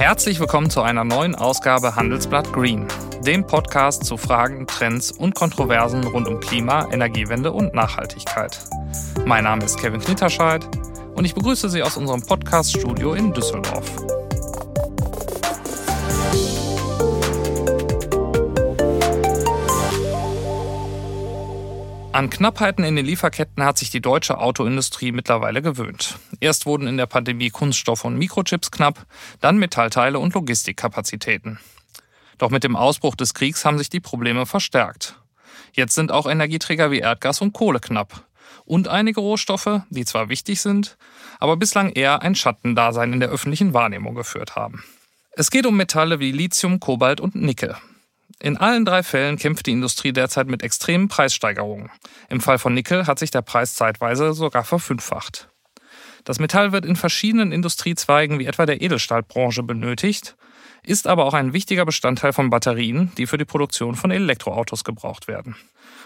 Herzlich willkommen zu einer neuen Ausgabe Handelsblatt Green, dem Podcast zu Fragen, Trends und Kontroversen rund um Klima, Energiewende und Nachhaltigkeit. Mein Name ist Kevin Knitterscheid und ich begrüße Sie aus unserem Podcast-Studio in Düsseldorf. An Knappheiten in den Lieferketten hat sich die deutsche Autoindustrie mittlerweile gewöhnt. Erst wurden in der Pandemie Kunststoffe und Mikrochips knapp, dann Metallteile und Logistikkapazitäten. Doch mit dem Ausbruch des Kriegs haben sich die Probleme verstärkt. Jetzt sind auch Energieträger wie Erdgas und Kohle knapp. Und einige Rohstoffe, die zwar wichtig sind, aber bislang eher ein Schattendasein in der öffentlichen Wahrnehmung geführt haben. Es geht um Metalle wie Lithium, Kobalt und Nickel. In allen drei Fällen kämpft die Industrie derzeit mit extremen Preissteigerungen. Im Fall von Nickel hat sich der Preis zeitweise sogar verfünffacht. Das Metall wird in verschiedenen Industriezweigen wie etwa der Edelstahlbranche benötigt, ist aber auch ein wichtiger Bestandteil von Batterien, die für die Produktion von Elektroautos gebraucht werden.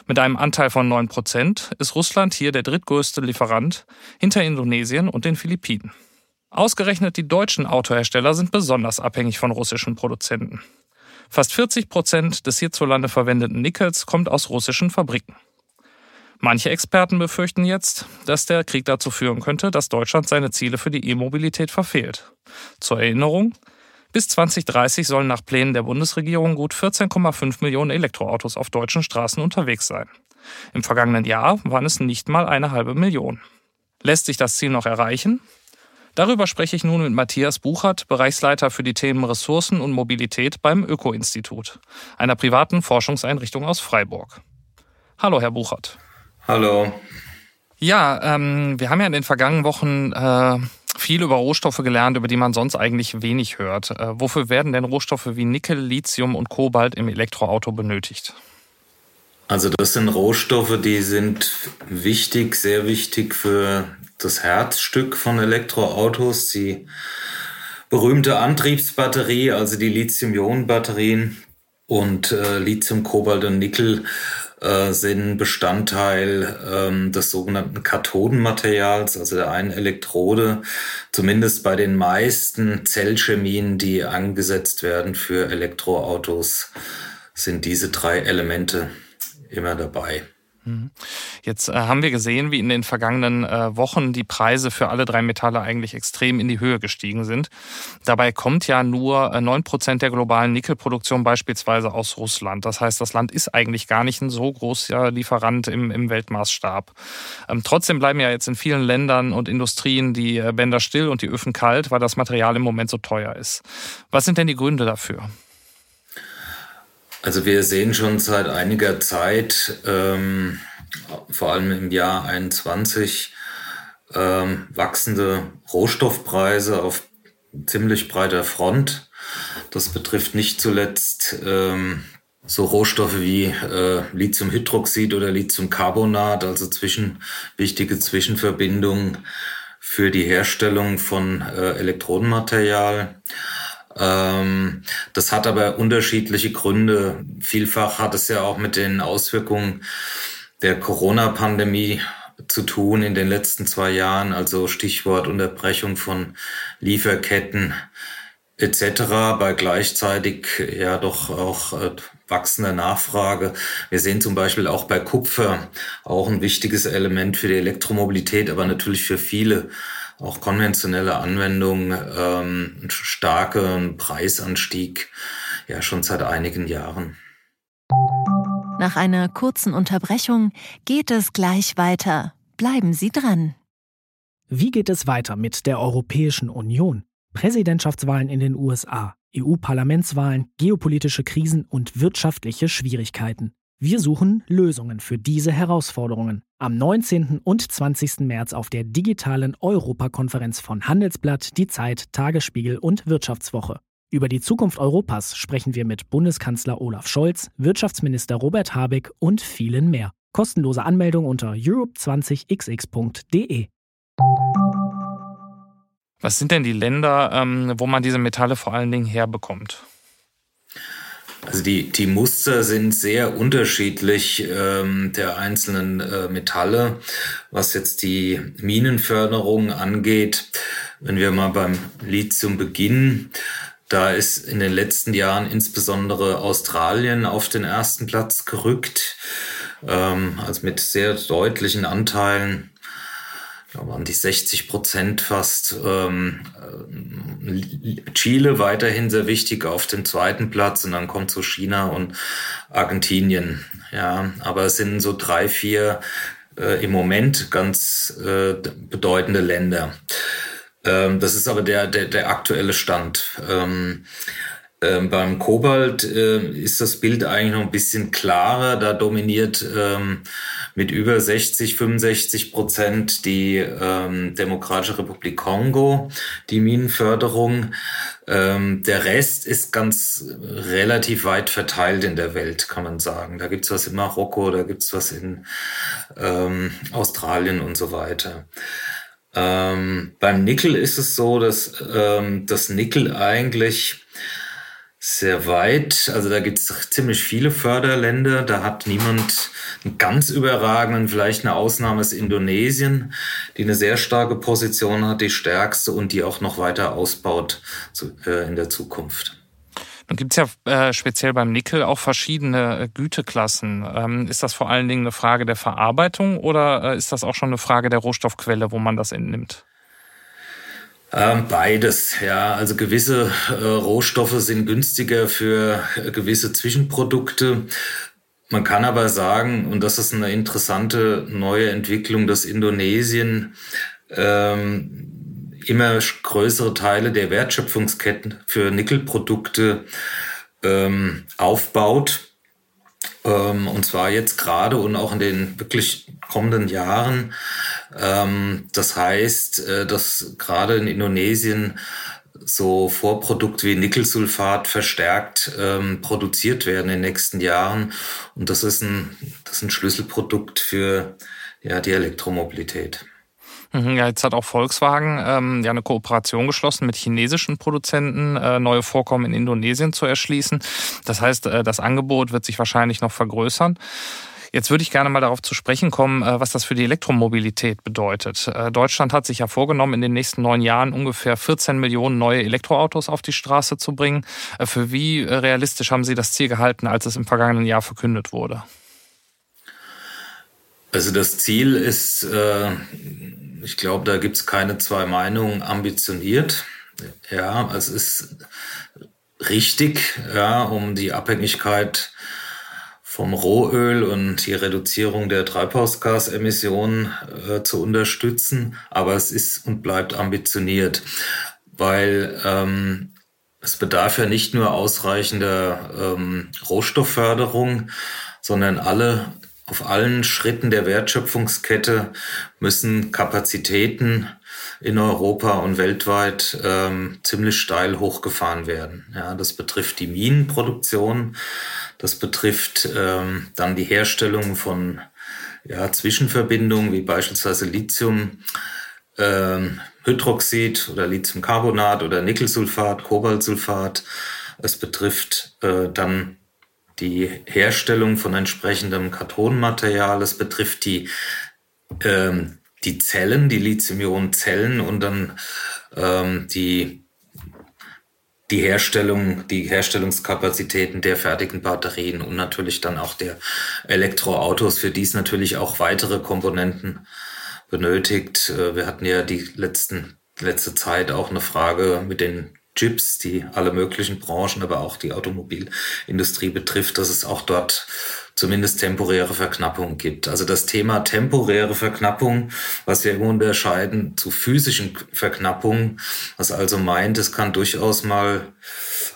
Mit einem Anteil von 9% ist Russland hier der drittgrößte Lieferant hinter Indonesien und den Philippinen. Ausgerechnet die deutschen Autohersteller sind besonders abhängig von russischen Produzenten. Fast 40 Prozent des hierzulande verwendeten Nickels kommt aus russischen Fabriken. Manche Experten befürchten jetzt, dass der Krieg dazu führen könnte, dass Deutschland seine Ziele für die E-Mobilität verfehlt. Zur Erinnerung, bis 2030 sollen nach Plänen der Bundesregierung gut 14,5 Millionen Elektroautos auf deutschen Straßen unterwegs sein. Im vergangenen Jahr waren es nicht mal eine halbe Million. Lässt sich das Ziel noch erreichen? Darüber spreche ich nun mit Matthias Buchert, Bereichsleiter für die Themen Ressourcen und Mobilität beim Öko-Institut, einer privaten Forschungseinrichtung aus Freiburg. Hallo, Herr Buchert. Hallo. Ja, ähm, wir haben ja in den vergangenen Wochen äh, viel über Rohstoffe gelernt, über die man sonst eigentlich wenig hört. Äh, wofür werden denn Rohstoffe wie Nickel, Lithium und Kobalt im Elektroauto benötigt? Also das sind Rohstoffe, die sind wichtig, sehr wichtig für das Herzstück von Elektroautos, die berühmte Antriebsbatterie, also die Lithium-Ionen-Batterien und äh, Lithium, Kobalt und Nickel äh, sind Bestandteil ähm, des sogenannten Kathodenmaterials, also der einen Elektrode, zumindest bei den meisten Zellchemien, die angesetzt werden für Elektroautos, sind diese drei Elemente immer dabei. Mhm. Jetzt äh, haben wir gesehen, wie in den vergangenen äh, Wochen die Preise für alle drei Metalle eigentlich extrem in die Höhe gestiegen sind. Dabei kommt ja nur neun äh, Prozent der globalen Nickelproduktion beispielsweise aus Russland. Das heißt, das Land ist eigentlich gar nicht ein so großer Lieferant im, im Weltmaßstab. Ähm, trotzdem bleiben ja jetzt in vielen Ländern und Industrien die äh, Bänder still und die Öfen kalt, weil das Material im Moment so teuer ist. Was sind denn die Gründe dafür? Also wir sehen schon seit einiger Zeit, ähm, vor allem im Jahr 21, ähm, wachsende Rohstoffpreise auf ziemlich breiter Front. Das betrifft nicht zuletzt ähm, so Rohstoffe wie äh, Lithiumhydroxid oder Lithiumcarbonat, also zwischen, wichtige Zwischenverbindungen für die Herstellung von äh, Elektrodenmaterial. Ähm, das hat aber unterschiedliche Gründe. Vielfach hat es ja auch mit den Auswirkungen der Corona-Pandemie zu tun in den letzten zwei Jahren, also Stichwort Unterbrechung von Lieferketten etc. bei gleichzeitig ja doch auch äh, wachsender Nachfrage. Wir sehen zum Beispiel auch bei Kupfer auch ein wichtiges Element für die Elektromobilität, aber natürlich für viele auch konventionelle Anwendungen ähm, einen starken Preisanstieg ja schon seit einigen Jahren. Nach einer kurzen Unterbrechung geht es gleich weiter. Bleiben Sie dran. Wie geht es weiter mit der Europäischen Union? Präsidentschaftswahlen in den USA, EU-Parlamentswahlen, geopolitische Krisen und wirtschaftliche Schwierigkeiten. Wir suchen Lösungen für diese Herausforderungen. Am 19. und 20. März auf der digitalen Europakonferenz von Handelsblatt, Die Zeit, Tagesspiegel und Wirtschaftswoche. Über die Zukunft Europas sprechen wir mit Bundeskanzler Olaf Scholz, Wirtschaftsminister Robert Habeck und vielen mehr. Kostenlose Anmeldung unter europe20xx.de. Was sind denn die Länder, ähm, wo man diese Metalle vor allen Dingen herbekommt? Also die, die Muster sind sehr unterschiedlich ähm, der einzelnen äh, Metalle, was jetzt die Minenförderung angeht. Wenn wir mal beim Lithium beginnen, Da ist in den letzten Jahren insbesondere Australien auf den ersten Platz gerückt, ähm, also mit sehr deutlichen Anteilen da waren die 60 Prozent fast. Ähm, äh, Chile weiterhin sehr wichtig auf dem zweiten Platz und dann kommt so China und Argentinien. Ja, aber es sind so drei, vier äh, im Moment ganz äh, bedeutende Länder. Ähm, das ist aber der, der, der aktuelle Stand. Ähm, ähm, beim Kobalt äh, ist das Bild eigentlich noch ein bisschen klarer. Da dominiert ähm, mit über 60, 65 Prozent die ähm, Demokratische Republik Kongo, die Minenförderung. Ähm, der Rest ist ganz relativ weit verteilt in der Welt, kann man sagen. Da gibt's was in Marokko, da gibt's was in ähm, Australien und so weiter. Ähm, beim Nickel ist es so, dass das Nickel eigentlich sehr weit. Also da gibt es ziemlich viele Förderländer. Da hat niemand einen ganz überragenden, vielleicht eine Ausnahme ist Indonesien, die eine sehr starke Position hat, die stärkste und die auch noch weiter ausbaut äh, in der Zukunft. Nun gibt es ja äh, speziell beim Nickel auch verschiedene äh, Güteklassen. Ähm, ist das vor allen Dingen eine Frage der Verarbeitung oder äh, ist das auch schon eine Frage der Rohstoffquelle, wo man das entnimmt? Ähm, beides, ja. Also gewisse äh, Rohstoffe sind günstiger für äh, gewisse Zwischenprodukte. Man kann aber sagen, und das ist eine interessante neue Entwicklung, dass Indonesien ähm, immer größere Teile der Wertschöpfungsketten für Nickelprodukte ähm, aufbaut. Ähm, und zwar jetzt gerade und auch in den wirklich kommenden Jahren. Ähm, das heißt, äh, dass gerade in Indonesien so Vorprodukte wie Nickelsulfat verstärkt ähm, produziert werden in den nächsten Jahren. Und das ist ein, das ist ein Schlüsselprodukt für ja, die Elektromobilität. Mhm, ja, jetzt hat auch Volkswagen ähm, ja eine Kooperation geschlossen mit chinesischen Produzenten, äh, neue Vorkommen in Indonesien zu erschließen. Das heißt, äh, das Angebot wird sich wahrscheinlich noch vergrößern. Jetzt würde ich gerne mal darauf zu sprechen kommen, äh, was das für die Elektromobilität bedeutet. Äh, Deutschland hat sich ja vorgenommen, in den nächsten neun Jahren ungefähr 14 Millionen neue Elektroautos auf die Straße zu bringen. Äh, für wie realistisch haben Sie das Ziel gehalten, als es im vergangenen Jahr verkündet wurde? Also das Ziel ist, äh, ich glaube, da gibt es keine zwei Meinungen, ambitioniert. Ja, es ist richtig, ja, um die Abhängigkeit vom Rohöl und die Reduzierung der Treibhausgasemissionen äh, zu unterstützen. Aber es ist und bleibt ambitioniert, weil ähm, es bedarf ja nicht nur ausreichender ähm, Rohstoffförderung, sondern alle auf allen Schritten der Wertschöpfungskette müssen Kapazitäten in Europa und weltweit ähm, ziemlich steil hochgefahren werden. Ja, das betrifft die Minenproduktion, das betrifft ähm, dann die Herstellung von ja, Zwischenverbindungen wie beispielsweise Lithium, ähm, Hydroxid oder Lithiumcarbonat oder Nickelsulfat, Kobaltsulfat. Es betrifft äh, dann die Herstellung von entsprechendem Kartonmaterial. Es betrifft die, ähm, die Zellen, die Lithium-Ionen-Zellen und dann ähm, die die Herstellung, die Herstellungskapazitäten der fertigen Batterien und natürlich dann auch der Elektroautos, für die es natürlich auch weitere Komponenten benötigt. Äh, wir hatten ja die letzten, letzte Zeit auch eine Frage mit den Chips, die alle möglichen Branchen, aber auch die Automobilindustrie betrifft, dass es auch dort zumindest temporäre Verknappung gibt. Also das Thema temporäre Verknappung, was wir unterscheiden zu physischen Verknappungen, was also meint, es kann durchaus mal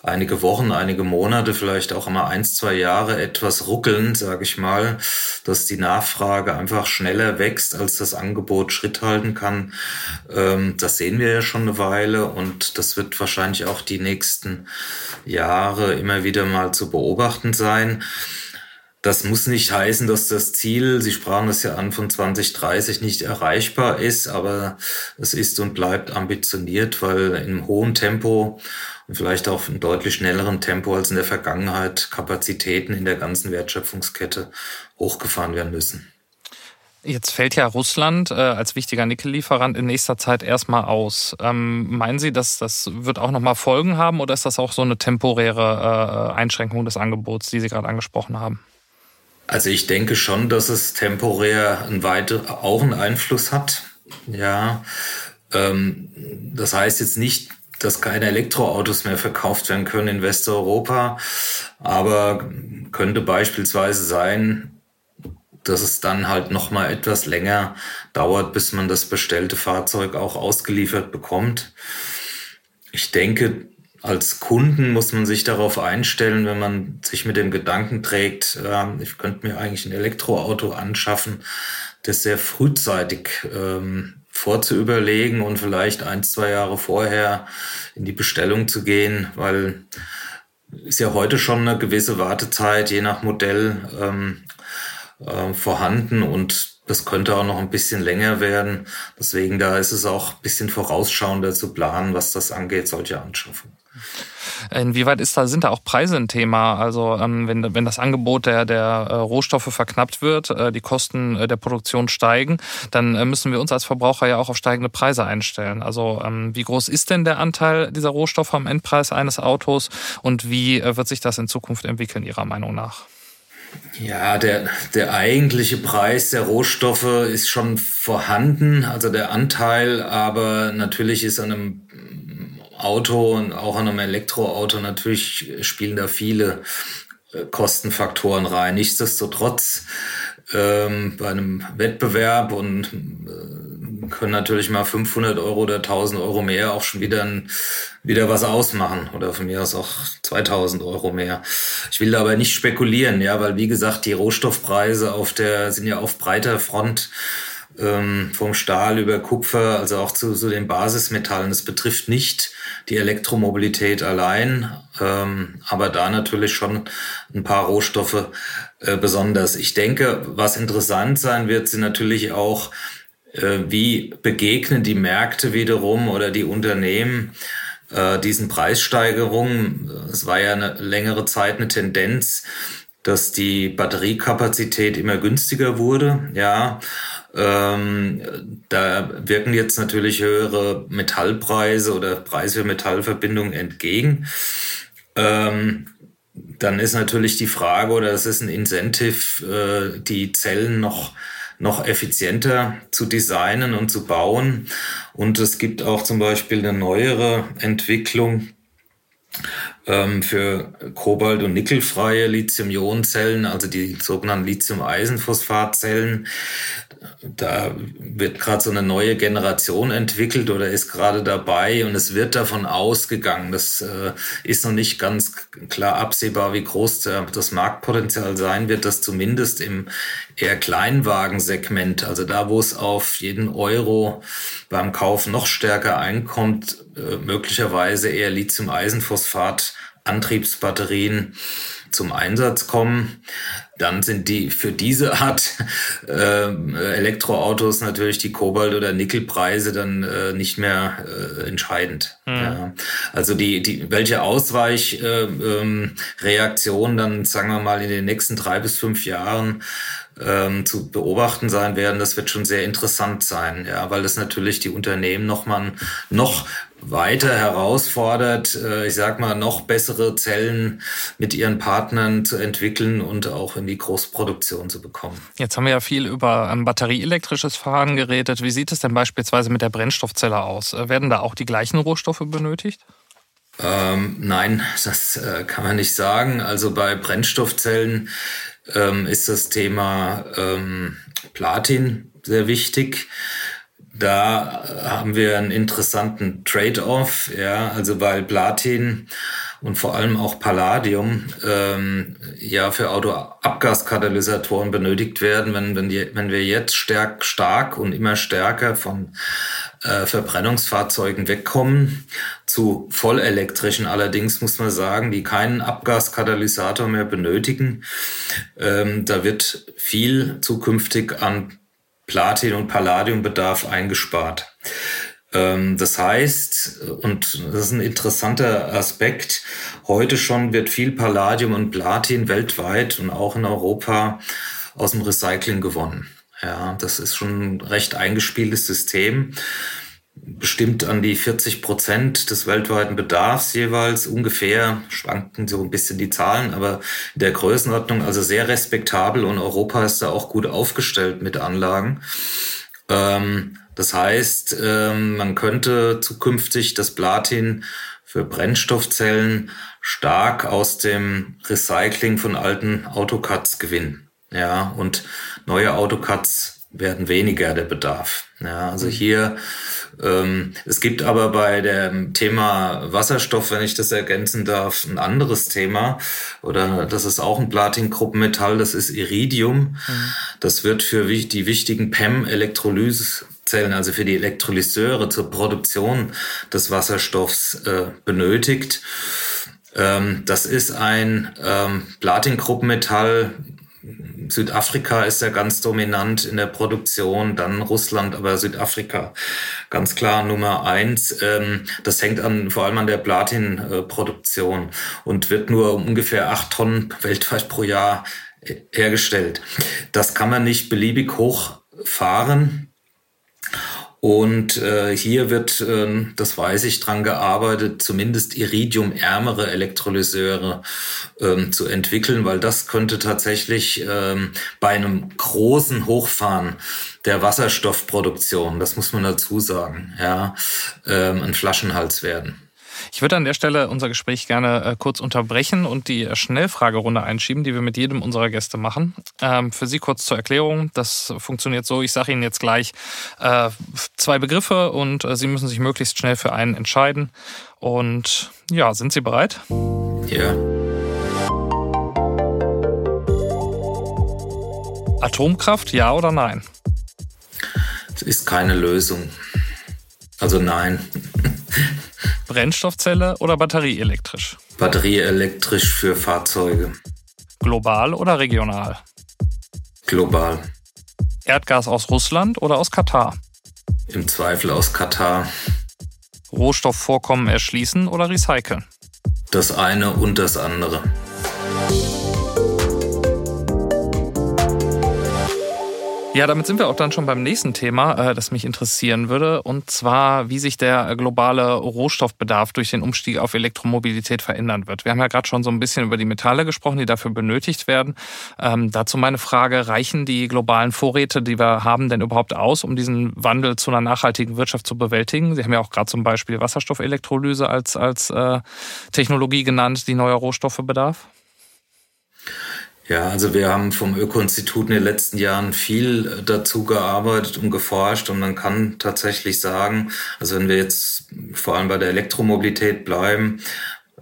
einige Wochen, einige Monate, vielleicht auch immer eins, zwei Jahre etwas ruckeln, sage ich mal, dass die Nachfrage einfach schneller wächst, als das Angebot Schritt halten kann. Ähm, das sehen wir ja schon eine Weile und das wird wahrscheinlich auch die nächsten Jahre immer wieder mal zu beobachten sein. Das muss nicht heißen, dass das Ziel, Sie sprachen das ja an, von 2030 nicht erreichbar ist, aber es ist und bleibt ambitioniert, weil im hohen Tempo und vielleicht auch in deutlich schnelleren Tempo als in der Vergangenheit Kapazitäten in der ganzen Wertschöpfungskette hochgefahren werden müssen. Jetzt fällt ja Russland äh, als wichtiger Nickellieferant in nächster Zeit erstmal aus. Ähm, meinen Sie, dass das wird auch nochmal Folgen haben oder ist das auch so eine temporäre äh, Einschränkung des Angebots, die Sie gerade angesprochen haben? Also ich denke schon, dass es temporär ein weiter, auch einen Einfluss hat. Ja, ähm, das heißt jetzt nicht, dass keine Elektroautos mehr verkauft werden können in Westeuropa, aber könnte beispielsweise sein, dass es dann halt noch mal etwas länger dauert, bis man das bestellte Fahrzeug auch ausgeliefert bekommt. Ich denke, als Kunden muss man sich darauf einstellen, wenn man sich mit dem Gedanken trägt, äh, ich könnte mir eigentlich ein Elektroauto anschaffen, das sehr frühzeitig ähm, vorzuüberlegen und vielleicht ein, zwei Jahre vorher in die Bestellung zu gehen, weil ist ja heute schon eine gewisse Wartezeit, je nach Modell, ähm, äh, vorhanden und das könnte auch noch ein bisschen länger werden. Deswegen da ist es auch ein bisschen vorausschauender zu planen, was das angeht, solche Anschaffungen. Inwieweit ist da, sind da auch Preise ein Thema? Also ähm, wenn, wenn das Angebot der, der äh, Rohstoffe verknappt wird, äh, die Kosten äh, der Produktion steigen, dann äh, müssen wir uns als Verbraucher ja auch auf steigende Preise einstellen. Also ähm, wie groß ist denn der Anteil dieser Rohstoffe am Endpreis eines Autos und wie äh, wird sich das in Zukunft entwickeln, Ihrer Meinung nach? Ja, der, der eigentliche Preis der Rohstoffe ist schon vorhanden, also der Anteil, aber natürlich ist an einem Auto und auch an einem Elektroauto natürlich spielen da viele äh, Kostenfaktoren rein. Nichtsdestotrotz ähm, bei einem Wettbewerb und äh, können natürlich mal 500 Euro oder 1000 Euro mehr auch schon wieder, ein, wieder was ausmachen oder von mir aus auch 2000 Euro mehr. Ich will da aber nicht spekulieren, ja, weil wie gesagt, die Rohstoffpreise auf der, sind ja auf breiter Front ähm, vom Stahl über Kupfer, also auch zu, zu den Basismetallen. Das betrifft nicht die Elektromobilität allein, ähm, aber da natürlich schon ein paar Rohstoffe äh, besonders. Ich denke, was interessant sein wird, sind natürlich auch, äh, wie begegnen die Märkte wiederum oder die Unternehmen äh, diesen Preissteigerungen. Es war ja eine längere Zeit eine Tendenz, dass die Batteriekapazität immer günstiger wurde, ja. Ähm, da wirken jetzt natürlich höhere Metallpreise oder Preise für Metallverbindungen entgegen. Ähm, dann ist natürlich die Frage, oder es ist ein Incentive, äh, die Zellen noch noch effizienter zu designen und zu bauen. Und es gibt auch zum Beispiel eine neuere Entwicklung, für Kobalt- und Nickelfreie Lithium-Ionen-Zellen, also die sogenannten Lithium-Eisenphosphat-Zellen. Da wird gerade so eine neue Generation entwickelt oder ist gerade dabei und es wird davon ausgegangen, das äh, ist noch nicht ganz klar absehbar, wie groß das Marktpotenzial sein wird, dass zumindest im eher Kleinwagensegment, also da, wo es auf jeden Euro beim Kauf noch stärker einkommt, äh, möglicherweise eher Lithium-Eisenphosphat Antriebsbatterien zum Einsatz kommen, dann sind die für diese Art äh, Elektroautos natürlich die Kobalt- oder Nickelpreise dann äh, nicht mehr äh, entscheidend. Mhm. Ja. Also die, die welche Ausweichreaktion äh, ähm, dann, sagen wir mal, in den nächsten drei bis fünf Jahren ähm, zu beobachten sein werden, das wird schon sehr interessant sein, ja, weil das natürlich die Unternehmen noch mal noch weiter herausfordert, äh, ich sag mal, noch bessere Zellen mit ihren Partnern zu entwickeln und auch in die Großproduktion zu bekommen. Jetzt haben wir ja viel über ähm, batterieelektrisches Fahren geredet. Wie sieht es denn beispielsweise mit der Brennstoffzelle aus? Äh, werden da auch die gleichen Rohstoffe benötigt? Ähm, nein, das äh, kann man nicht sagen. Also bei Brennstoffzellen ähm, ist das Thema ähm, Platin sehr wichtig. Da haben wir einen interessanten Trade-off, ja, also weil Platin und vor allem auch Palladium ähm, ja für Autoabgaskatalysatoren benötigt werden, wenn, wenn, die, wenn wir jetzt stark, stark und immer stärker von äh, Verbrennungsfahrzeugen wegkommen zu vollelektrischen allerdings muss man sagen, die keinen Abgaskatalysator mehr benötigen. Ähm, da wird viel zukünftig an Platin- und Palladiumbedarf eingespart. Ähm, das heißt, und das ist ein interessanter Aspekt, heute schon wird viel Palladium und Platin weltweit und auch in Europa aus dem Recycling gewonnen. Ja, das ist schon ein recht eingespieltes System bestimmt an die 40 Prozent des weltweiten Bedarfs jeweils ungefähr, schwanken so ein bisschen die Zahlen, aber in der Größenordnung also sehr respektabel und Europa ist da auch gut aufgestellt mit Anlagen. Ähm, das heißt, ähm, man könnte zukünftig das Platin für Brennstoffzellen stark aus dem Recycling von alten Autocuts gewinnen. Ja, und neue Autocuts werden weniger der Bedarf. Ja, also mhm. hier, ähm, es gibt aber bei dem Thema Wasserstoff, wenn ich das ergänzen darf, ein anderes Thema. Oder das ist auch ein Platin-Gruppenmetall, das ist Iridium. Mhm. Das wird für die wichtigen PEM-Elektrolysezellen, also für die Elektrolyseure zur Produktion des Wasserstoffs äh, benötigt. Ähm, das ist ein ähm, Platin-Gruppenmetall, Südafrika ist ja ganz dominant in der Produktion, dann Russland, aber Südafrika ganz klar Nummer eins. Ähm, das hängt an, vor allem an der Platinproduktion und wird nur um ungefähr acht Tonnen weltweit pro Jahr hergestellt. Das kann man nicht beliebig hochfahren. Und äh, hier wird, äh, das weiß ich, dran gearbeitet, zumindest iridiumärmere Elektrolyseure äh, zu entwickeln, weil das könnte tatsächlich äh, bei einem großen Hochfahren der Wasserstoffproduktion, das muss man dazu sagen, ja, äh, ein Flaschenhals werden. Ich würde an der Stelle unser Gespräch gerne äh, kurz unterbrechen und die Schnellfragerunde einschieben, die wir mit jedem unserer Gäste machen. Ähm, für Sie kurz zur Erklärung. Das funktioniert so. Ich sage Ihnen jetzt gleich äh, zwei Begriffe und äh, Sie müssen sich möglichst schnell für einen entscheiden. Und ja, sind Sie bereit? Ja. Atomkraft, ja oder nein? Das ist keine Lösung. Also nein. Brennstoffzelle oder batterieelektrisch? Batterieelektrisch für Fahrzeuge. Global oder regional? Global. Erdgas aus Russland oder aus Katar? Im Zweifel aus Katar. Rohstoffvorkommen erschließen oder recyceln? Das eine und das andere. Ja, damit sind wir auch dann schon beim nächsten Thema, äh, das mich interessieren würde, und zwar, wie sich der globale Rohstoffbedarf durch den Umstieg auf Elektromobilität verändern wird. Wir haben ja gerade schon so ein bisschen über die Metalle gesprochen, die dafür benötigt werden. Ähm, dazu meine Frage, reichen die globalen Vorräte, die wir haben, denn überhaupt aus, um diesen Wandel zu einer nachhaltigen Wirtschaft zu bewältigen? Sie haben ja auch gerade zum Beispiel Wasserstoffelektrolyse als, als äh, Technologie genannt, die neue Rohstoffe bedarf. Ja, also wir haben vom Öko-Institut in den letzten Jahren viel dazu gearbeitet und geforscht und man kann tatsächlich sagen, also wenn wir jetzt vor allem bei der Elektromobilität bleiben,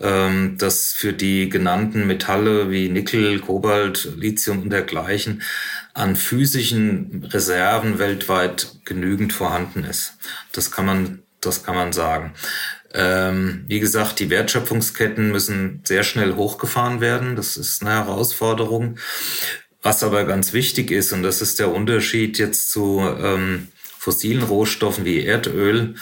ähm, dass für die genannten Metalle wie Nickel, Kobalt, Lithium und dergleichen an physischen Reserven weltweit genügend vorhanden ist. Das kann man, das kann man sagen. Ähm, wie gesagt, die Wertschöpfungsketten müssen sehr schnell hochgefahren werden. Das ist eine Herausforderung. Was aber ganz wichtig ist, und das ist der Unterschied jetzt zu ähm, fossilen Rohstoffen wie Erdöl,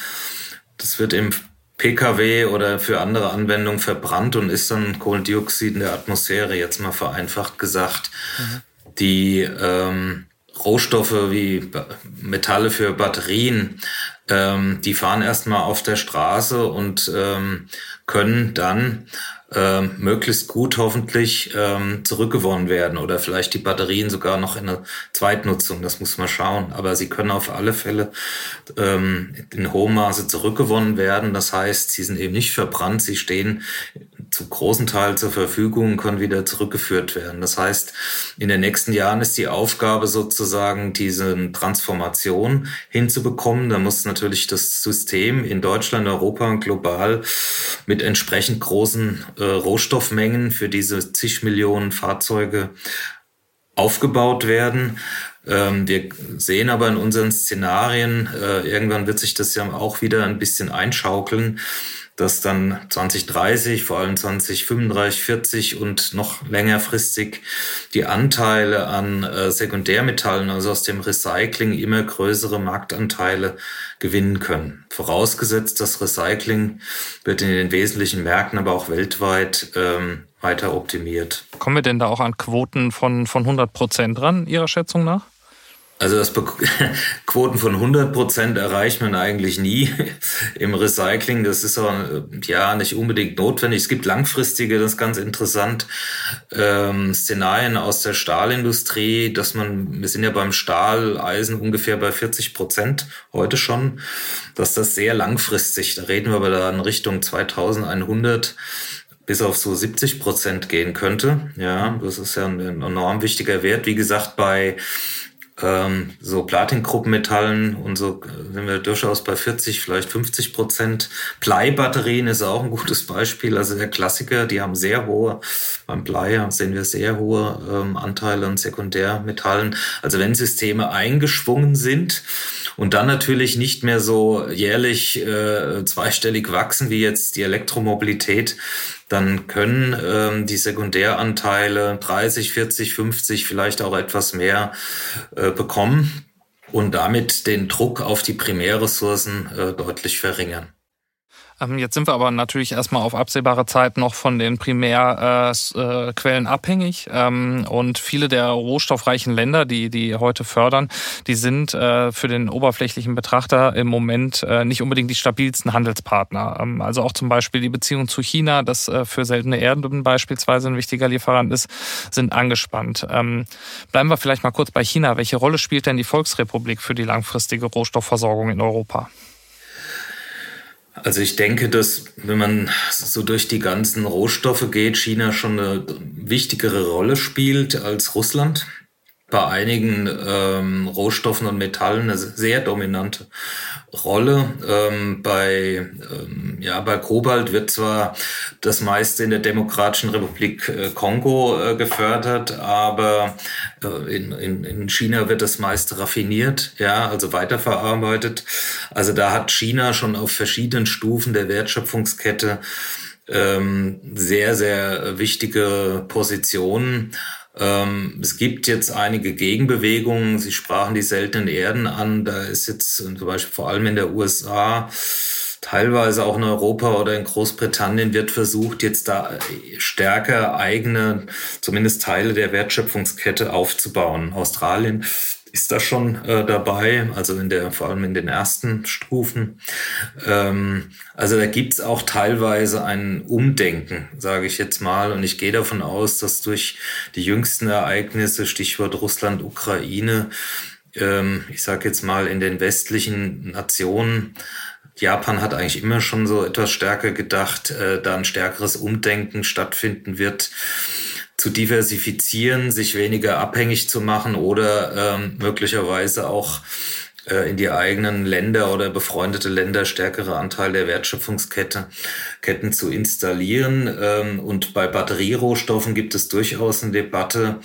das wird im Pkw oder für andere Anwendungen verbrannt und ist dann Kohlendioxid in der Atmosphäre, jetzt mal vereinfacht gesagt. Mhm. Die ähm, Rohstoffe wie Metalle für Batterien ähm, die fahren erstmal auf der Straße und ähm, können dann ähm, möglichst gut hoffentlich ähm, zurückgewonnen werden oder vielleicht die Batterien sogar noch in eine Zweitnutzung, das muss man schauen. Aber sie können auf alle Fälle ähm, in hohem Maße zurückgewonnen werden. Das heißt, sie sind eben nicht verbrannt, sie stehen zu großen Teil zur Verfügung, können wieder zurückgeführt werden. Das heißt, in den nächsten Jahren ist die Aufgabe sozusagen, diese Transformation hinzubekommen. Da muss natürlich das System in Deutschland, Europa und global mit entsprechend großen äh, Rohstoffmengen für diese zig Millionen Fahrzeuge aufgebaut werden. Ähm, wir sehen aber in unseren Szenarien, äh, irgendwann wird sich das ja auch wieder ein bisschen einschaukeln, dass dann 2030, vor allem 2035, 40 und noch längerfristig die Anteile an äh, Sekundärmetallen, also aus dem Recycling, immer größere Marktanteile gewinnen können. Vorausgesetzt, das Recycling wird in den wesentlichen Märkten, aber auch weltweit ähm, weiter optimiert. Kommen wir denn da auch an Quoten von, von 100 Prozent dran, Ihrer Schätzung nach? Also das Be Quoten von 100 Prozent erreicht man eigentlich nie im Recycling. Das ist auch ja nicht unbedingt notwendig. Es gibt langfristige, das ist ganz interessant, ähm, Szenarien aus der Stahlindustrie, dass man, wir sind ja beim Stahl, Eisen ungefähr bei 40 Prozent heute schon, dass das sehr langfristig, da reden wir aber da in Richtung 2100 bis auf so 70 Prozent gehen könnte. Ja, das ist ja ein enorm wichtiger Wert. Wie gesagt, bei ähm, so Platingruppenmetallen und so sind wir durchaus bei 40, vielleicht 50 Prozent. Bleibatterien ist auch ein gutes Beispiel. Also der Klassiker, die haben sehr hohe, beim Blei sehen wir sehr hohe ähm, Anteile an Sekundärmetallen. Also wenn Systeme eingeschwungen sind und dann natürlich nicht mehr so jährlich äh, zweistellig wachsen wie jetzt die Elektromobilität, dann können ähm, die Sekundäranteile 30, 40, 50, vielleicht auch etwas mehr äh, bekommen und damit den Druck auf die Primärressourcen äh, deutlich verringern. Ähm, jetzt sind wir aber natürlich erstmal auf absehbare Zeit noch von den Primärquellen äh, abhängig. Ähm, und viele der rohstoffreichen Länder, die, die heute fördern, die sind äh, für den oberflächlichen Betrachter im Moment äh, nicht unbedingt die stabilsten Handelspartner. Ähm, also auch zum Beispiel die Beziehung zu China, das für seltene Erden beispielsweise ein wichtiger Lieferant ist, sind angespannt. Bleiben wir vielleicht mal kurz bei China. Welche Rolle spielt denn die Volksrepublik für die langfristige Rohstoffversorgung in Europa? Also ich denke, dass wenn man so durch die ganzen Rohstoffe geht, China schon eine wichtigere Rolle spielt als Russland bei einigen ähm, Rohstoffen und Metallen eine sehr dominante Rolle. Ähm, bei, ähm, ja, bei Kobalt wird zwar das meiste in der Demokratischen Republik äh, Kongo äh, gefördert, aber äh, in, in, in China wird das meiste raffiniert, ja, also weiterverarbeitet. Also da hat China schon auf verschiedenen Stufen der Wertschöpfungskette ähm, sehr, sehr wichtige Positionen. Ähm, es gibt jetzt einige Gegenbewegungen. Sie sprachen die seltenen Erden an. Da ist jetzt zum Beispiel vor allem in der USA, teilweise auch in Europa oder in Großbritannien wird versucht, jetzt da stärker eigene, zumindest Teile der Wertschöpfungskette aufzubauen. Australien ist da schon äh, dabei, also in der, vor allem in den ersten Stufen. Ähm, also da gibt's auch teilweise ein Umdenken, sage ich jetzt mal. Und ich gehe davon aus, dass durch die jüngsten Ereignisse, Stichwort Russland, Ukraine, ähm, ich sage jetzt mal in den westlichen Nationen, Japan hat eigentlich immer schon so etwas stärker gedacht, äh, da ein stärkeres Umdenken stattfinden wird zu diversifizieren, sich weniger abhängig zu machen oder ähm, möglicherweise auch äh, in die eigenen Länder oder befreundete Länder stärkere Anteil der Wertschöpfungskette Ketten zu installieren. Ähm, und bei Batterierohstoffen gibt es durchaus eine Debatte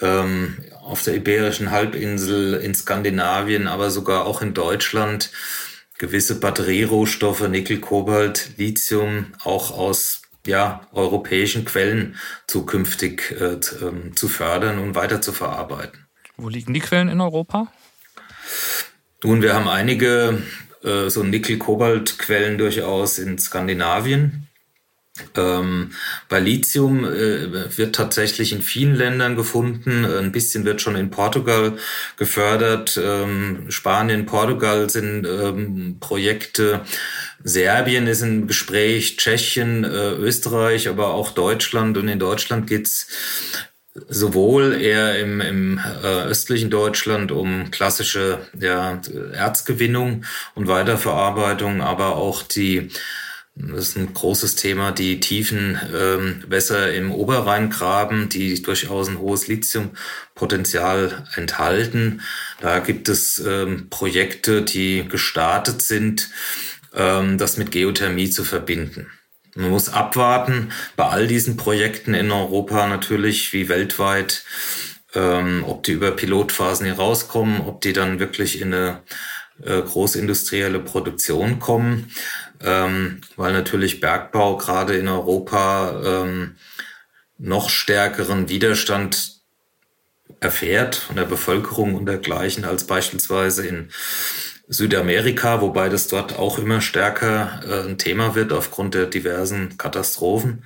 ähm, auf der Iberischen Halbinsel, in Skandinavien, aber sogar auch in Deutschland gewisse Batterierohstoffe, Nickel, Kobalt, Lithium, auch aus ja, europäischen Quellen zukünftig äh, ähm, zu fördern und weiter zu verarbeiten. Wo liegen die Quellen in Europa? Nun, wir haben einige äh, so Nickel-Kobalt-Quellen durchaus in Skandinavien. Ähm, bei Lithium äh, wird tatsächlich in vielen Ländern gefunden. Ein bisschen wird schon in Portugal gefördert. Ähm, Spanien, Portugal sind ähm, Projekte. Serbien ist im Gespräch, Tschechien, äh, Österreich, aber auch Deutschland. Und in Deutschland geht's sowohl eher im, im äh, östlichen Deutschland um klassische ja, Erzgewinnung und Weiterverarbeitung, aber auch die das ist ein großes Thema, die tiefen ähm, Wässer im Oberrheingraben, die durchaus ein hohes Lithiumpotenzial enthalten. Da gibt es ähm, Projekte, die gestartet sind, ähm, das mit Geothermie zu verbinden. Man muss abwarten bei all diesen Projekten in Europa natürlich wie weltweit, ähm, ob die über Pilotphasen hier rauskommen, ob die dann wirklich in eine äh, großindustrielle Produktion kommen ähm, weil natürlich Bergbau gerade in Europa ähm, noch stärkeren Widerstand erfährt von der Bevölkerung und dergleichen als beispielsweise in Südamerika, wobei das dort auch immer stärker äh, ein Thema wird aufgrund der diversen Katastrophen.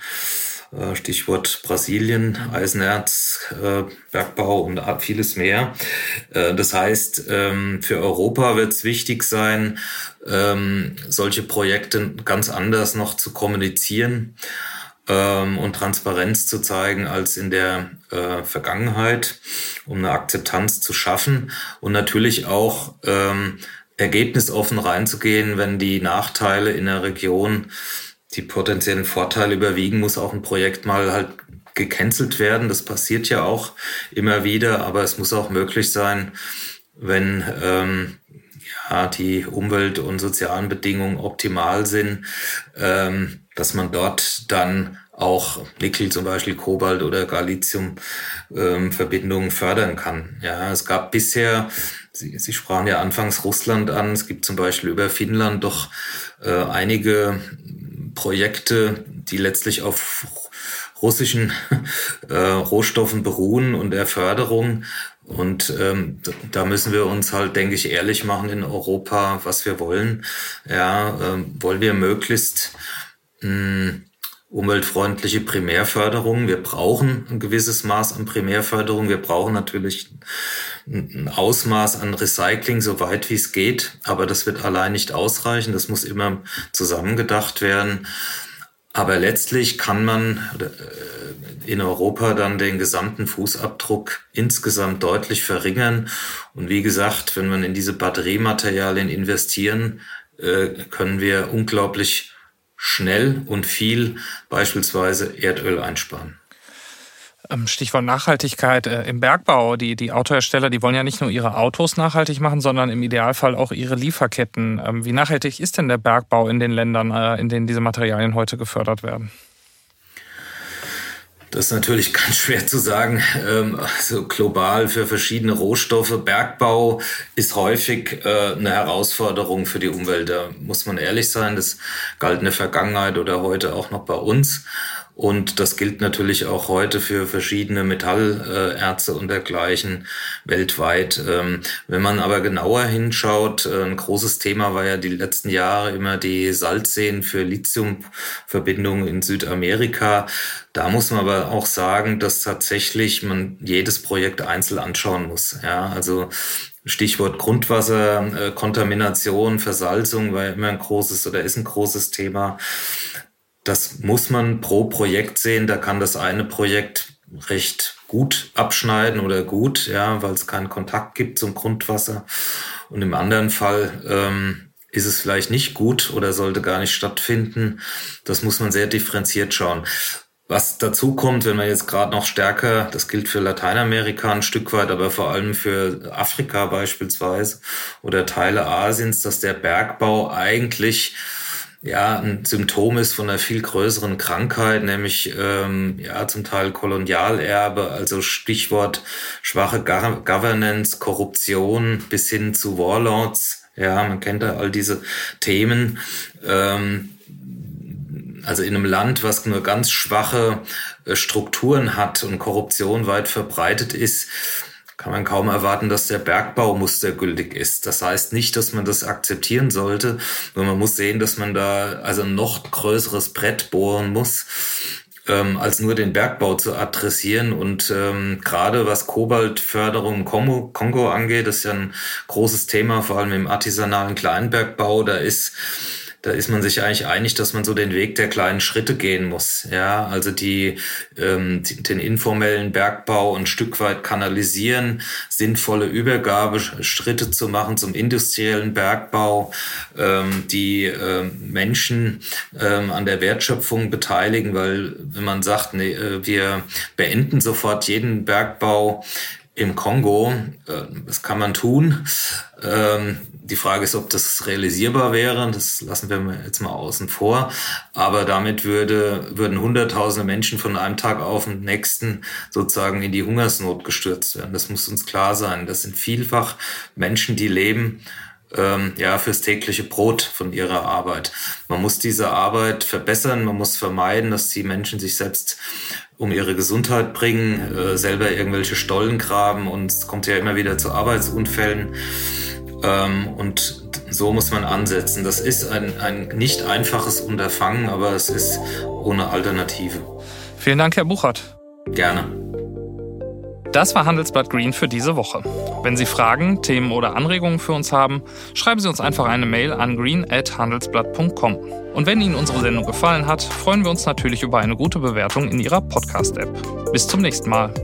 Äh, Stichwort Brasilien, Eisenerz, äh, Bergbau und vieles mehr. Äh, das heißt, ähm, für Europa wird es wichtig sein, ähm, solche Projekte ganz anders noch zu kommunizieren ähm, und Transparenz zu zeigen als in der Vergangenheit, um eine Akzeptanz zu schaffen und natürlich auch ergebnisoffen reinzugehen, wenn die Nachteile in der Region die potenziellen Vorteile überwiegen, muss auch ein Projekt mal halt gecancelt werden. Das passiert ja auch immer wieder, aber es muss auch möglich sein, wenn ähm, ja, die Umwelt- und sozialen Bedingungen optimal sind, ähm, dass man dort dann auch Nickel, zum Beispiel Kobalt oder Galizium-Verbindungen ähm, fördern kann. Ja, es gab bisher, Sie, Sie sprachen ja anfangs Russland an, es gibt zum Beispiel über Finnland doch äh, einige Projekte, die letztlich auf russischen äh, Rohstoffen beruhen und der Förderung. Und ähm, da müssen wir uns halt, denke ich, ehrlich machen in Europa, was wir wollen. Ja, ähm, wollen wir möglichst mh, hm, umweltfreundliche Primärförderung. Wir brauchen ein gewisses Maß an Primärförderung. Wir brauchen natürlich ein Ausmaß an Recycling, so weit wie es geht. Aber das wird allein nicht ausreichen. Das muss immer zusammengedacht werden. Aber letztlich kann man äh, in Europa dann den gesamten Fußabdruck insgesamt deutlich verringern. Und wie gesagt, wenn man in diese Batteriematerialien investieren, äh, können wir unglaublich schnell und viel beispielsweise Erdöl einsparen. Ähm, Stichwort Nachhaltigkeit äh, im Bergbau. Die, die Autohersteller, die wollen ja nicht nur ihre Autos nachhaltig machen, sondern im Idealfall auch ihre Lieferketten. Ähm, wie nachhaltig ist denn der Bergbau in den Ländern, äh, in denen diese Materialien heute gefördert werden? Das ist natürlich ganz schwer zu sagen. Ähm, also global für verschiedene Rohstoffe. Bergbau ist häufig äh, eine Herausforderung für die Umwelt. Da muss man ehrlich sein. Das galt in der Vergangenheit oder heute auch noch bei uns. Und das gilt natürlich auch heute für verschiedene Metallerze und dergleichen weltweit. Ähm, wenn man aber genauer hinschaut, ein großes Thema war ja die letzten Jahre immer die Salzseen für Lithiumverbindungen in Südamerika. Da muss man aber auch sagen, dass tatsächlich man jedes Projekt einzeln anschauen muss. Ja, also Stichwort Grundwasserkontamination, Versalzung war immer ein großes oder ist ein großes Thema. Das muss man pro Projekt sehen. Da kann das eine Projekt recht gut abschneiden oder gut, ja, weil es keinen Kontakt gibt zum Grundwasser. Und im anderen Fall ähm, ist es vielleicht nicht gut oder sollte gar nicht stattfinden. Das muss man sehr differenziert schauen. Was dazu kommt, wenn man jetzt gerade noch stärker, das gilt für Lateinamerika ein Stück weit, aber vor allem für Afrika beispielsweise oder Teile Asiens, dass der Bergbau eigentlich ja ein Symptom ist von einer viel größeren Krankheit, nämlich ähm, ja zum Teil Kolonialerbe, also Stichwort schwache Governance, Korruption bis hin zu Warlords. Ja, man kennt da all diese Themen. Ähm, also in einem Land, was nur ganz schwache äh, Strukturen hat und Korruption weit verbreitet ist, kann man kaum erwarten, dass der Bergbau mustergültig ist. Das heißt nicht, dass man das akzeptieren sollte, sondern man muss sehen, dass man da also noch größeres Brett bohren muss, ähm, als nur den Bergbau zu adressieren. Und ähm, gerade was Kobaltförderung Kongo, Kongo angeht, ist ja ein großes Thema, vor allem im artisanalen Kleinbergbau. Da ist da ist man sich eigentlich einig, dass man so den Weg der kleinen Schritte gehen muss. Ja, also die, ähm, den informellen Bergbau ein Stück weit kanalisieren, sinnvolle Übergabeschritte zu machen zum industriellen Bergbau, ähm, die ähm, Menschen ähm, an der Wertschöpfung beteiligen, weil wenn man sagt, nee, äh, wir beenden sofort jeden Bergbau im Kongo, äh, das kann man tun. Die Frage ist, ob das realisierbar wäre. Das lassen wir jetzt mal außen vor. Aber damit würde, würden hunderttausende Menschen von einem Tag auf den nächsten sozusagen in die Hungersnot gestürzt werden. Das muss uns klar sein. Das sind vielfach Menschen, die leben ähm, ja fürs tägliche Brot von ihrer Arbeit. Man muss diese Arbeit verbessern. Man muss vermeiden, dass die Menschen sich selbst um ihre Gesundheit bringen, äh, selber irgendwelche Stollen graben und es kommt ja immer wieder zu Arbeitsunfällen. Ähm, und so muss man ansetzen. Das ist ein, ein nicht einfaches Unterfangen, aber es ist ohne Alternative. Vielen Dank, Herr Buchert. Gerne. Das war Handelsblatt Green für diese Woche. Wenn Sie Fragen, Themen oder Anregungen für uns haben, schreiben Sie uns einfach eine Mail an green@handelsblatt.com. Und wenn Ihnen unsere Sendung gefallen hat, freuen wir uns natürlich über eine gute Bewertung in Ihrer Podcast-App. Bis zum nächsten Mal.